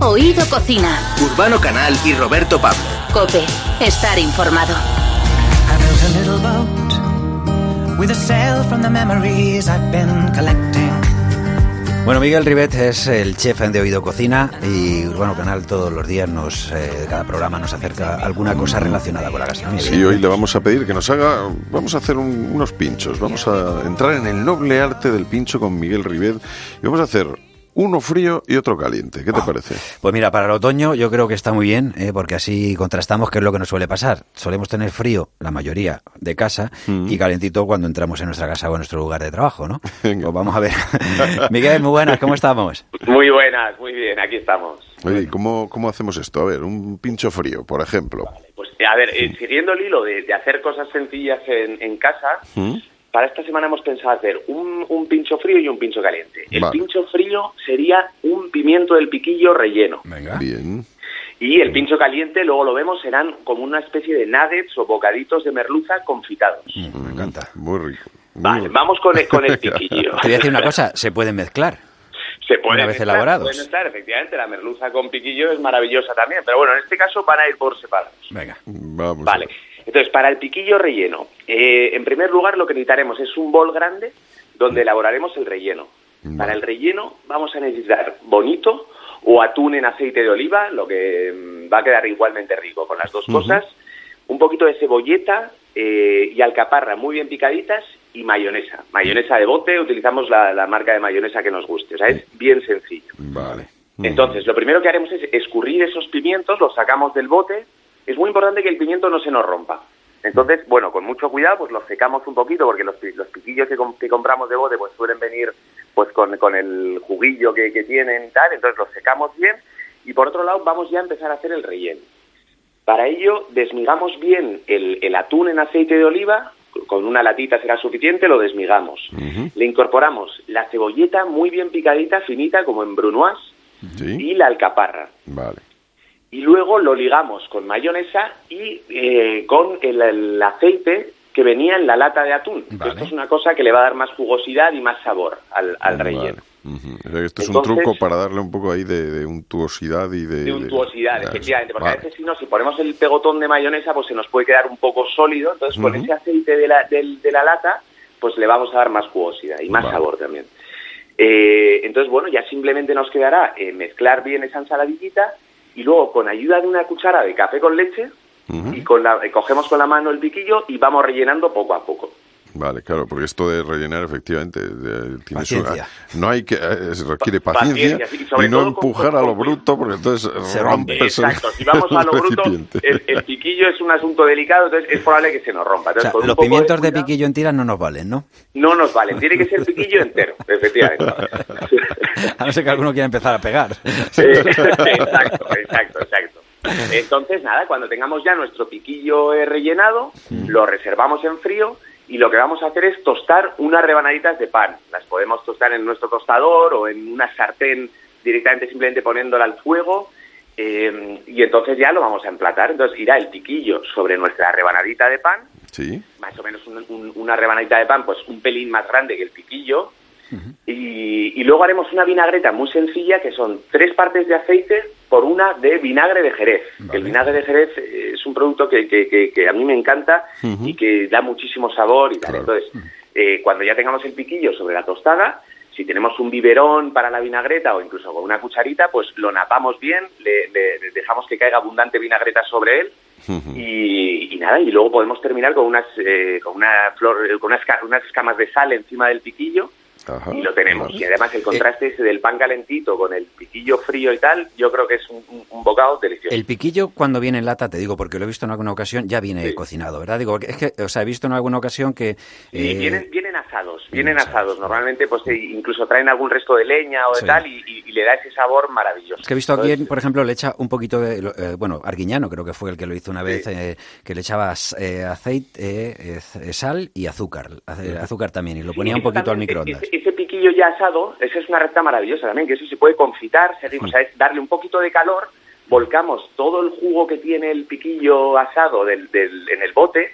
Oído Cocina. Urbano Canal y Roberto Pablo. Cope. Estar informado. I built a little boat with a sail from the memories I've been collecting. Bueno, Miguel Rivet es el chef de Oído Cocina y Urbano Canal todos los días nos, eh, cada programa nos acerca alguna cosa relacionada con la gastronomía. Sí, hoy le vamos a pedir que nos haga, vamos a hacer un- unos pinchos, vamos a entrar en el noble arte del pincho con Miguel Rivet y vamos a hacer uno frío y otro caliente. ¿Qué te parece? Pues mira, para el otoño yo creo que está muy bien, eh, porque así contrastamos qué es lo que nos suele pasar. Solemos tener frío, la mayoría, de casa, y calentito cuando entramos en nuestra casa o en nuestro lugar de trabajo, ¿no? Venga. Pues vamos a ver. Miguel, muy buenas, ¿cómo estamos? Muy buenas, muy bien, aquí estamos. Oye, ¿y ¿cómo, ¿cómo hacemos esto? A ver, un pincho frío, por ejemplo. Pues a ver, eh, siguiendo el hilo de, de hacer cosas sencillas en, en casa, ¿Mm? Para esta semana hemos pensado hacer un, un pincho frío y un pincho caliente. El Vale. pincho frío sería un pimiento del piquillo relleno. Venga. Bien. Y el pincho caliente, luego lo vemos, serán como una especie de nuggets o bocaditos de merluza confitados. Me encanta. Muy rico. Muy Vale, rico. vamos con el, con el piquillo. Te voy a decir una cosa, se pueden mezclar. Se puede una vez mezclar, elaborados. se puede mezclar, efectivamente, la merluza con piquillo es maravillosa también, pero bueno, en este caso van a ir por separados. Venga. Vamos. Vale, entonces para el piquillo relleno, eh, en primer lugar lo que necesitaremos es un bol grande donde elaboraremos el relleno. Vale. Para el relleno vamos a necesitar bonito o atún en aceite de oliva, lo que mm, va a quedar igualmente rico con las dos cosas, un poquito de cebolleta eh, y alcaparra muy bien picaditas y mayonesa. Mayonesa de bote, utilizamos la, la marca de mayonesa que nos guste, o sea, es bien sencillo. Vale. Entonces, lo primero que haremos es escurrir esos pimientos, los sacamos del bote. Es muy importante que el pimiento no se nos rompa. Entonces, bueno, con mucho cuidado, pues los secamos un poquito, porque los, los piquillos que, que compramos de bote, pues suelen venir pues con, con el juguillo que, que tienen y tal. Entonces los secamos bien. Y por otro lado, vamos ya a empezar a hacer el relleno. Para ello, desmigamos bien el, el atún en aceite de oliva, con una latita será suficiente, lo desmigamos. Ujú. Le incorporamos la cebolleta muy bien picadita, finita, como en brunoise, Sí. y la alcaparra. Vale. Y luego lo ligamos con mayonesa y eh, con el, el aceite que venía en la lata de atún. Vale. Esto es una cosa que le va a dar más jugosidad y más sabor al, al relleno. Vale. Ujú. O sea, que Este es un truco para darle un poco ahí de, de untuosidad y de... De untuosidad, de- efectivamente, porque Vale. a veces si no, si ponemos el pegotón de mayonesa, pues se nos puede quedar un poco sólido, entonces con ese aceite de la, de la lata, pues le vamos a dar más jugosidad y más Vale. sabor también. Eh, entonces, bueno, ya simplemente nos quedará eh, mezclar bien esa ensaladillita y luego con ayuda de una cuchara de café con leche y con la, eh, cogemos con la mano el piquillo y vamos rellenando poco a poco. Vale, claro, porque esto de rellenar efectivamente de- tiene su- Paciencia. no hay que eh, se requiere paciencia, y no empujar con- a lo con- bruto porque entonces Se rompes el- Exacto, si vamos a lo bruto, el, el piquillo es un asunto delicado, entonces es probable que se nos rompa. O Entonces, sea, con un los pimientos de piquillo en tiras no nos valen, ¿no? No nos valen, tiene que ser piquillo entero, efectivamente. A no ser que alguno quiera empezar a pegar. Exacto, exacto, exacto. Entonces, nada, cuando tengamos ya nuestro piquillo eh, rellenado, lo reservamos en frío y lo que vamos a hacer es tostar unas rebanaditas de pan. Las podemos tostar en nuestro tostador o en una sartén directamente simplemente poniéndola al fuego eh, y entonces ya lo vamos a emplatar. Entonces irá el piquillo sobre nuestra rebanadita de pan, Sí, más o menos un- un- una rebanadita de pan pues un pelín más grande que el piquillo y, y luego haremos una vinagreta muy sencilla que son tres partes de aceite por una de vinagre de Jerez. El vinagre de Jerez es un producto que, que- que- que a mí me encanta y que da muchísimo sabor y tal. Claro. Entonces, eh, cuando ya tengamos el piquillo sobre la tostada, si tenemos un biberón para la vinagreta o incluso con una cucharita, pues lo napamos bien, le, le- le dejamos que caiga abundante vinagreta sobre él y, y nada, y luego podemos terminar con unas, eh, con una flor, con unas, unas escamas de sal encima del piquillo Ajá, y lo tenemos. vale. Y además el contraste ese del pan calentito con el piquillo frío y tal, yo creo que es un, un- un bocado delicioso. El piquillo cuando viene en lata, te digo, porque lo he visto en alguna ocasión, ya viene Sí. cocinado, ¿verdad? Digo, es que, o sea, he visto en alguna ocasión que... Y eh, vienen, vienen asados, vienen asados, asados. Normalmente, pues eh, incluso traen algún resto de leña o de Sí. tal y, y- y le da ese sabor maravilloso. Es que he visto aquí, por ejemplo, le echa un poquito de, eh, bueno, Arguiñano creo que fue el que lo hizo una vez, Sí. eh, que le echaba eh, aceite, eh, eh, sal y azúcar, azúcar también, y lo ponía un poquito al microondas. Ese, piquillo ya asado, esa es una receta maravillosa también, que eso se puede confitar, seguimos, darle un poquito de calor, volcamos todo el jugo que tiene el piquillo asado del, del- en el bote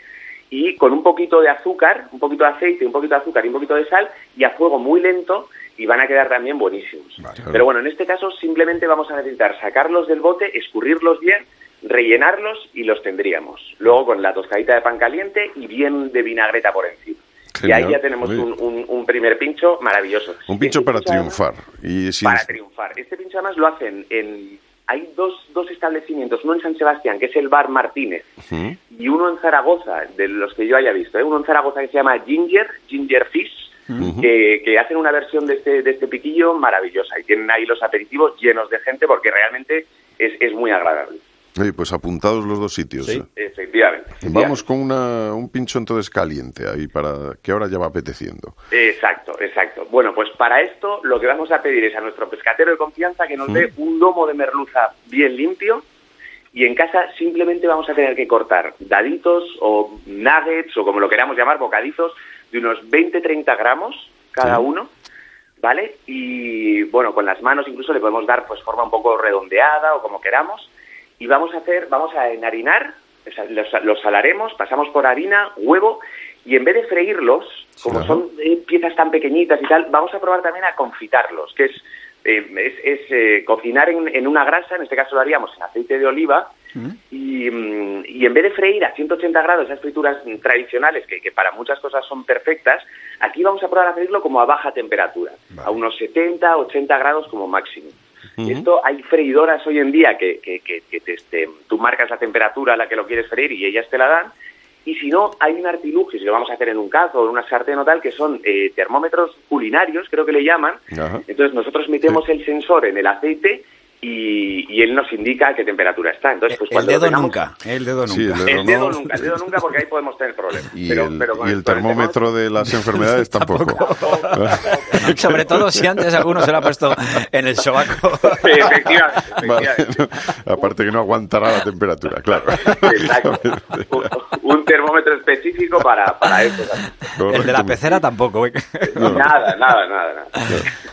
y con un poquito de azúcar, un poquito de aceite, un poquito de azúcar y un poquito de sal y a fuego muy lento y van a quedar también buenísimos. Vale. Pero bueno, en este caso simplemente vamos a necesitar sacarlos del bote, escurrirlos bien, rellenarlos y los tendríamos. Luego con la tostadita de pan caliente y bien de vinagreta por encima. Y ahí ya tenemos un, un- un primer pincho maravilloso. Un pincho Este para triunfar. Y Para triunfar. Este pincho además lo hacen en... Hay dos, dos establecimientos, uno en San Sebastián, que es el Bar Martínez, y uno en Zaragoza, de los que yo haya visto. ¿eh? Uno en Zaragoza que se llama Ginger, Ginger Fish, que, que hacen una versión de este, de este piquillo maravillosa. Y tienen ahí los aperitivos llenos de gente porque realmente es, es muy agradable. Pues apuntados los dos sitios. ¿eh? Efectivamente. Vamos con una, un pincho entonces caliente ahí para que ahora ya va apeteciendo. Exacto, exacto. Bueno, pues para esto lo que vamos a pedir es a nuestro pescatero de confianza que nos dé un lomo de merluza bien limpio y en casa simplemente vamos a tener que cortar daditos o nuggets o como lo queramos llamar, bocadizos de unos 20-30 gramos cada Sí. uno, ¿vale? Y bueno, con las manos incluso le podemos dar pues forma un poco redondeada o como queramos y vamos a hacer, vamos a enharinar, los, los salaremos, pasamos por harina, huevo y en vez de freírlos, como son eh, piezas tan pequeñitas y tal, vamos a probar también a confitarlos, que es, eh, es, es, eh, cocinar en, en una grasa, en este caso lo haríamos en aceite de oliva, y, mm, y en vez de freír a 180 grados esas frituras mm, tradicionales, que, que para muchas cosas son perfectas, aquí vamos a probar a freírlo como a baja temperatura, a unos 70, 80 grados como máximo. Esto hay freidoras hoy en día que, que, que- que te- te- tú marcas la temperatura a la que lo quieres freír y ellas te la dan. Y si no, hay un artilugio, si lo vamos a hacer en un cazo o en una sartén o tal, que son eh, termómetros culinarios, creo que le llaman. Entonces nosotros metemos el sensor en el aceite y, y él nos indica a qué temperatura está. Entonces, pues el cuando dedo tengamos- nunca, el dedo Sí, nunca. el dedo El dedo no. nunca, el dedo nunca, porque ahí podemos tener problemas. Y Pero- el, pero con y el- termómetro de las enfermedades tampoco. Sobre todo si antes alguno se lo ha puesto en el sobaco. Efectivamente, Vale. efectivamente. Aparte que no aguantará la temperatura, claro. Exacto. Un, un termómetro específico para, para eso. El de la pecera tampoco. ¿eh? Nada, nada, nada, nada.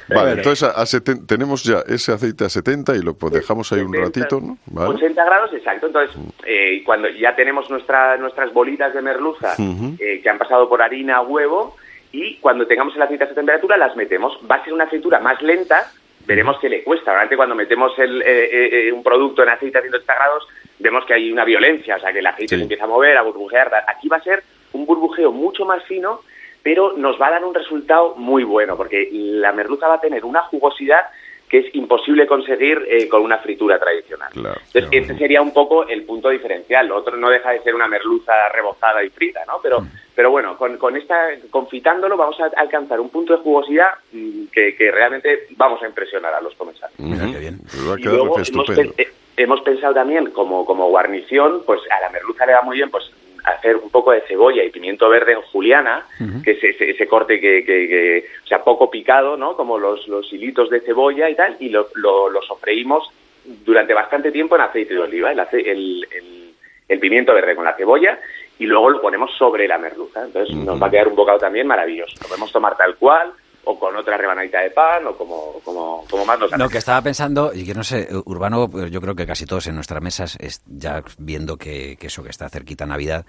Vale, entonces a, a seten- tenemos ya ese aceite a 70 y lo pues, dejamos ahí un 70, ratito, ¿no? Vale. 80 grados, exacto. Entonces, eh, cuando ya tenemos nuestra, nuestras bolitas de merluza Ujú. eh, que han pasado por harina, huevo, y cuando tengamos el aceite a esa temperatura las metemos. Va a ser una fritura más lenta, veremos que le cuesta. Realmente cuando metemos el, eh, eh, eh, un producto en aceite a 180 grados, vemos que hay una violencia, o sea, que el aceite Sí. se empieza a mover, a burbujear. Aquí va a ser un burbujeo mucho más fino, pero nos va a dar un resultado muy bueno, porque la merluza va a tener una jugosidad que es imposible conseguir eh, con una fritura tradicional. Entonces, este sería un poco el punto diferencial. Lo otro no deja de ser una merluza rebozada y frita, ¿no? Pero, pero bueno, con, con esta, confitándolo vamos a alcanzar un punto de jugosidad mm, que, que realmente vamos a impresionar a los comensales. Y luego hemos, eh, hemos, pensado también como, como guarnición, pues a la merluza le va muy bien, pues hacer un poco de cebolla y pimiento verde en juliana, que es ese, corte que, que, o sea, poco picado, ¿no? Como los, los hilitos de cebolla y tal, y lo, lo, sofreímos durante bastante tiempo en aceite de oliva, el, el, el, pimiento verde con la cebolla, y luego lo ponemos sobre la merluza. Entonces nos va a quedar un bocado también maravilloso. Lo podemos tomar tal cual, o con otra rebanadita de pan o como, como, como más nos Lo que estaba pensando, y que no sé, Urbano, pues yo creo que casi todos en nuestras mesas, es ya viendo que, eso que está cerquita Navidad,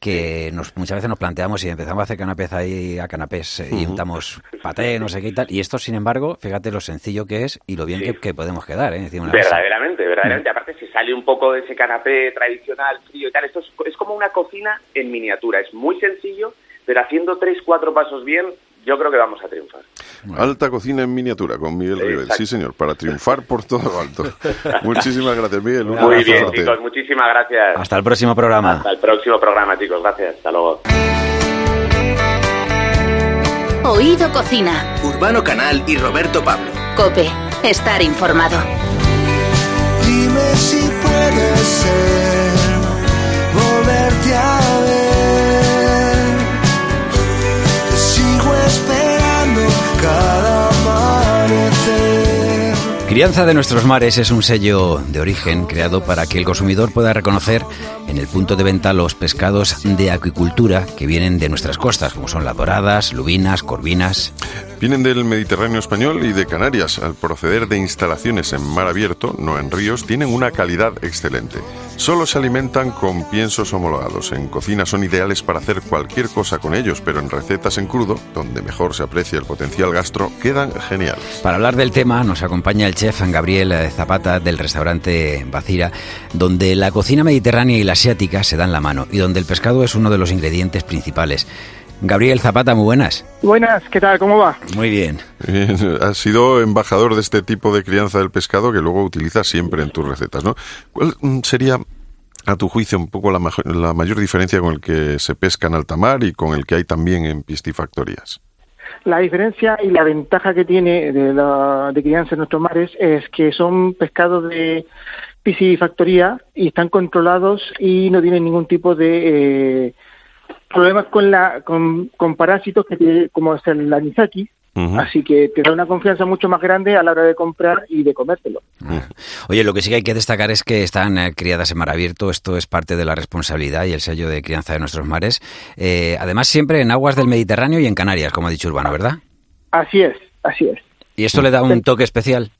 que nos, muchas veces nos planteamos y empezamos a hacer canapés ahí a canapés eh, y untamos paté, no sé qué y tal. Y esto, sin embargo, fíjate lo sencillo que es y lo bien que, podemos quedar, ¿eh? verdaderamente, verdaderamente. Aparte, se sale un poco de ese canapé tradicional, frío y tal. Esto es, es como una cocina en miniatura. Es muy sencillo, pero haciendo tres, cuatro pasos bien, yo creo que vamos a triunfar. Alta cocina en miniatura con Miguel Rivel. Sí, señor, para triunfar por todo lo alto. Muchísimas gracias, Miguel. Muy bien, chicos, muchísimas gracias. Hasta el próximo programa. Hasta el próximo programa, chicos. Gracias. Hasta luego. Oído Cocina. Urbano Canal y Roberto Pablo. Cope. Estar informado. Dime si puede ser Crianza de nuestros mares es un sello de origen creado para que el consumidor pueda reconocer en el punto de venta los pescados de acuicultura que vienen de nuestras costas, como son las doradas, lubinas, corvinas. Vienen del Mediterráneo español y de Canarias. Al proceder de instalaciones en mar abierto, no en ríos, tienen una calidad excelente. Solo se alimentan con piensos homologados. En cocina son ideales para hacer cualquier cosa con ellos, pero en recetas en crudo, donde mejor se aprecia el potencial gastro, quedan geniales. Para hablar del tema nos acompaña el chef Gabriel Zapata del restaurante Bacira, donde la cocina mediterránea y la asiática se dan la mano y donde el pescado es uno de los ingredientes principales. Gabriel Zapata, muy buenas. Buenas, ¿qué tal? ¿Cómo va? Muy bien. Has sido embajador de este tipo de crianza del pescado que luego utilizas siempre en tus recetas, ¿no? ¿Cuál mm, sería, a tu juicio, un poco la, la mayor diferencia con el que se pesca en alta mar y con el que hay también en piscifactorías? La diferencia y la ventaja que tiene de, la, de crianza en nuestros mares es que son pescados de piscifactoría y están controlados y no tienen ningún tipo de... Eh, problemas con la con, parásitos que como es el anisaki Así que te da una confianza mucho más grande a la hora de comprar y de comértelo. Oye, lo que sí que hay que destacar es que están eh, criadas en mar abierto. Esto es parte de la responsabilidad y el sello de crianza de nuestros mares. Eh, además, siempre en aguas del Mediterráneo y en Canarias, como ha dicho Urbano, ¿verdad? Así es, así es. ¿Y esto le da un toque especial?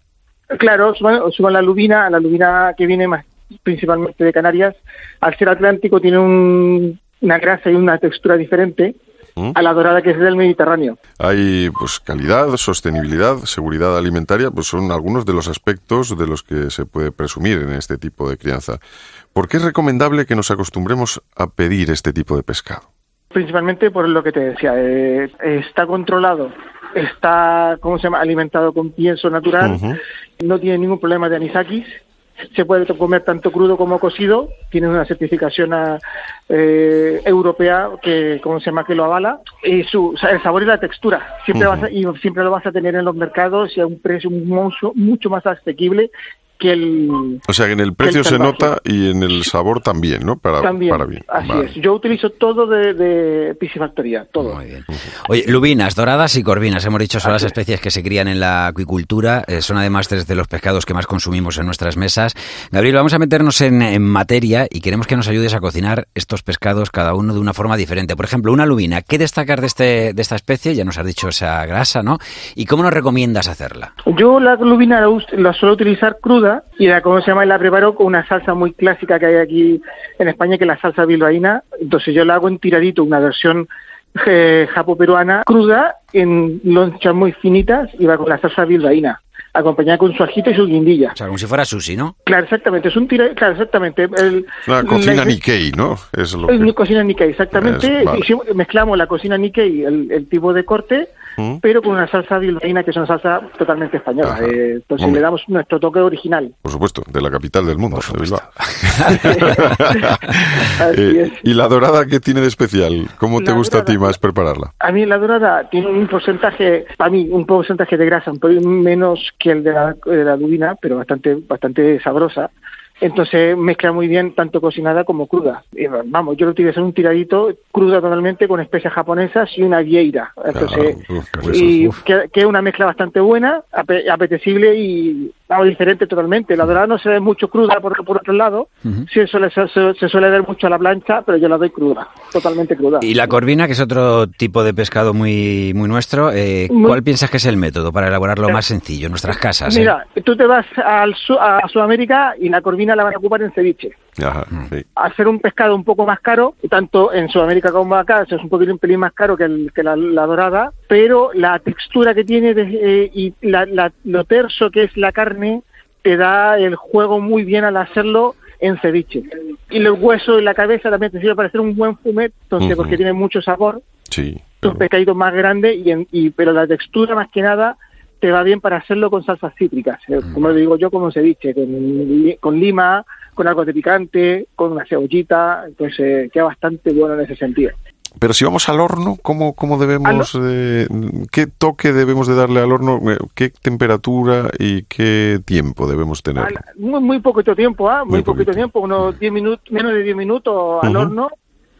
Claro, suban la lubina, la lubina que viene más principalmente de Canarias, al ser atlántico tiene un una grasa y una textura diferente ¿Mm? a la dorada que es del Mediterráneo. Hay pues calidad, sostenibilidad, seguridad alimentaria, pues son algunos de los aspectos de los que se puede presumir en este tipo de crianza. ¿Por qué es recomendable que nos acostumbremos a pedir este tipo de pescado? Principalmente por lo que te decía, eh, está controlado, está, ¿cómo se llama?, alimentado con pienso natural, no tiene ningún problema de anisakis, se puede comer tanto crudo como cocido, tiene una certificación ah, eh, europea que, ¿cómo se llama?, que lo avala, y su, el sabor y la textura, siempre, y siempre lo vas a tener en los mercados y a un precio mucho, mucho más asequible que el... O sea, que en el precio se nota y en el sabor también, ¿no? Para, también, para bien. así es. Yo utilizo todo de, de piscifactoría, todo. Muy bien. Oye, lubinas, doradas y corvinas, hemos dicho, son las especies que se crían en la acuicultura, eh, son además tres de los pescados que más consumimos en nuestras mesas. Gabriel, vamos a meternos en, en, materia y queremos que nos ayudes a cocinar estos pescados cada uno de una forma diferente. Por ejemplo, una lubina, ¿qué destacar de, este, de esta especie? Ya nos has dicho esa grasa, ¿no? ¿Y cómo nos recomiendas hacerla? Yo la lubina la, la suelo utilizar cruda y la, ¿cómo se llama? La preparo con una salsa muy clásica que hay aquí en España, que es la salsa bilbaína. Entonces yo la hago en tiradito, una versión eh, japo-peruana cruda, en lonchas muy finitas y va con la salsa bilbaína acompañada con su ajito y su guindilla. O sea, como si fuera sushi, ¿no? Claro, exactamente. Es un tira... Claro, exactamente. El, la cocina Nikkei, ¿no? Es lo que... cocina Nikkei, exactamente. mezclamos la cocina Nikkei, el, el tipo de corte, mm. pero con una salsa bilbaína que es una salsa totalmente española. Eh, entonces le damos nuestro toque original. Por supuesto, de la capital del mundo, de Bilbao. Eh, ¿Y la dorada qué tiene de especial? ¿Cómo te gusta a ti más prepararla? A mí la dorada tiene un porcentaje, para mí, un porcentaje de grasa un poco menos que el de la, de la dubina, pero bastante, bastante sabrosa. Entonces mezcla muy bien tanto cocinada como cruda. vamos, yo lo utilicé en un tiradito cruda totalmente con especias japonesas y una vieira. Entonces, y que, es una mezcla bastante buena, apetecible y algo diferente totalmente. La dorada no se ve mucho cruda por, por otro lado, sí suele, se, suele ver mucho a la plancha, pero yo la doy cruda, totalmente cruda. Y la corvina, que es otro tipo de pescado muy, muy nuestro, eh, ¿cuál piensas que es el método para elaborarlo más sencillo en nuestras casas? Eh? Mira, tú te vas al, a Sudamérica y la corvina la van a ocupar en ceviche. Ajá, sí. Hacer un pescado un poco más caro, tanto en Sudamérica como acá, es un poquito un pelín más caro que, el, que la, dorada, pero la textura que tiene eh, y la, lo terso que es la carne te da el juego muy bien al hacerlo en ceviche. Y el hueso y la cabeza también te sirve para hacer un buen fumet, entonces, porque tiene mucho sabor. Sí. Un pescado más grande, y, y, pero la textura más que nada te va bien para hacerlo con salsas cítricas, eh, como lo digo yo, como ceviche, con, con lima, con algo de picante, con una cebollita, entonces queda bastante bueno en ese sentido. Pero si vamos al horno, ¿cómo, cómo debemos, eh, qué toque debemos de darle al horno, eh, qué temperatura y qué tiempo debemos tener? Muy, muy poquito tiempo, ¿ah? Muy, poquito tiempo, unos 10 minutos, menos de 10 minutos al horno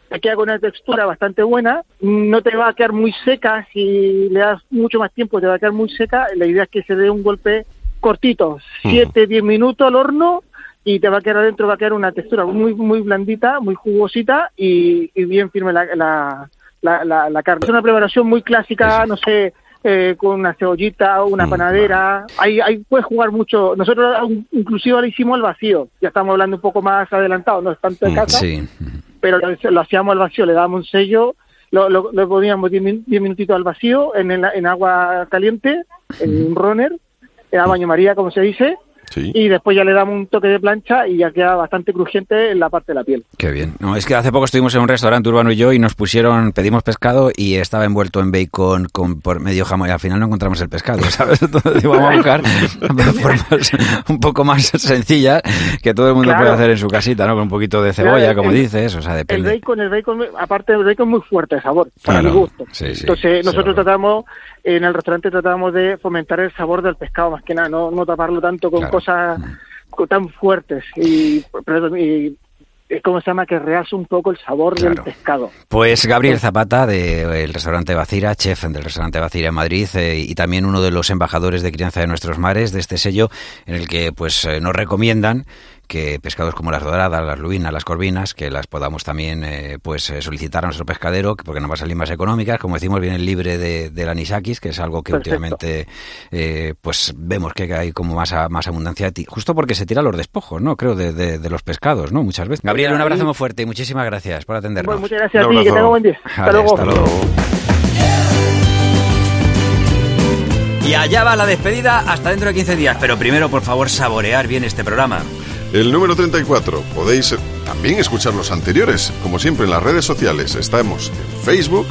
te queda con una textura bastante buena, no te va a quedar muy seca, si le das mucho más tiempo te va a quedar muy seca, la idea es que se dé un golpe cortito, 7, 10 minutos al horno y te va a quedar adentro, va a quedar una textura muy muy blandita, muy jugosita y, bien firme la, la, la, carne. Es una preparación muy clásica, no sé, eh, con una cebollita o una mm, panadera. Ahí, ahí puedes jugar mucho. Nosotros inclusive ahora hicimos al vacío. Ya estamos hablando un poco más adelantado, no es tanto de mm, casa. Pero lo, hacíamos al vacío, le dábamos un sello, lo, lo, poníamos 10 minutitos al vacío en, en agua caliente, en un runner, a baño María, como se dice, y después ya le damos un toque de plancha y ya queda bastante crujiente en la parte de la piel. Qué bien. No, es que hace poco estuvimos en un restaurante urbano y yo y nos pusieron, pedimos pescado y estaba envuelto en bacon con por medio jamón y al final no encontramos el pescado, ¿sabes? Entonces vamos a buscar formas un poco más sencillas que todo el mundo puede hacer en su casita, ¿no? Con un poquito de cebolla, como dices, o sea, depende. El bacon, el bacon, aparte del bacon, muy fuerte de sabor, para mi gusto. Entonces nosotros tratamos en el restaurante tratamos de fomentar el sabor del pescado más que nada, no, no taparlo tanto con cosas tan fuertes. Y, es como se llama que realza un poco el sabor del pescado. Pues Gabriel Zapata del restaurante Bacira, chef del restaurante Bacira en Madrid eh, y también uno de los embajadores de crianza de nuestros mares de este sello en el que pues eh, nos recomiendan que pescados como las doradas, las lubinas, las corvinas, que las podamos también eh, pues eh, solicitar a nuestro pescadero, porque nos va a salir más económicas. Como decimos, viene libre de, del anisakis, que es algo que últimamente eh, pues vemos que hay como más, más abundancia, justo porque se tira los despojos, ¿no? Creo, de, de, los pescados, ¿no? Muchas veces. Gabriel, un abrazo muy fuerte y muchísimas gracias por atendernos. muchas gracias a ti, que tenga buen día. Hasta, luego. hasta luego. Y allá va la despedida hasta dentro de 15 días, pero primero, por favor, saborear bien este programa. El número 34. Podéis también escuchar los anteriores, como siempre en las redes sociales. Estamos en Facebook,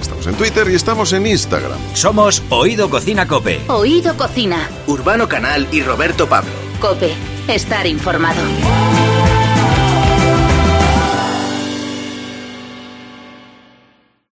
estamos en Twitter y estamos en Instagram. Somos Oído Cocina Cope. Oído Cocina. Urbano Canal y Roberto Pablo. Cope. Estar informado.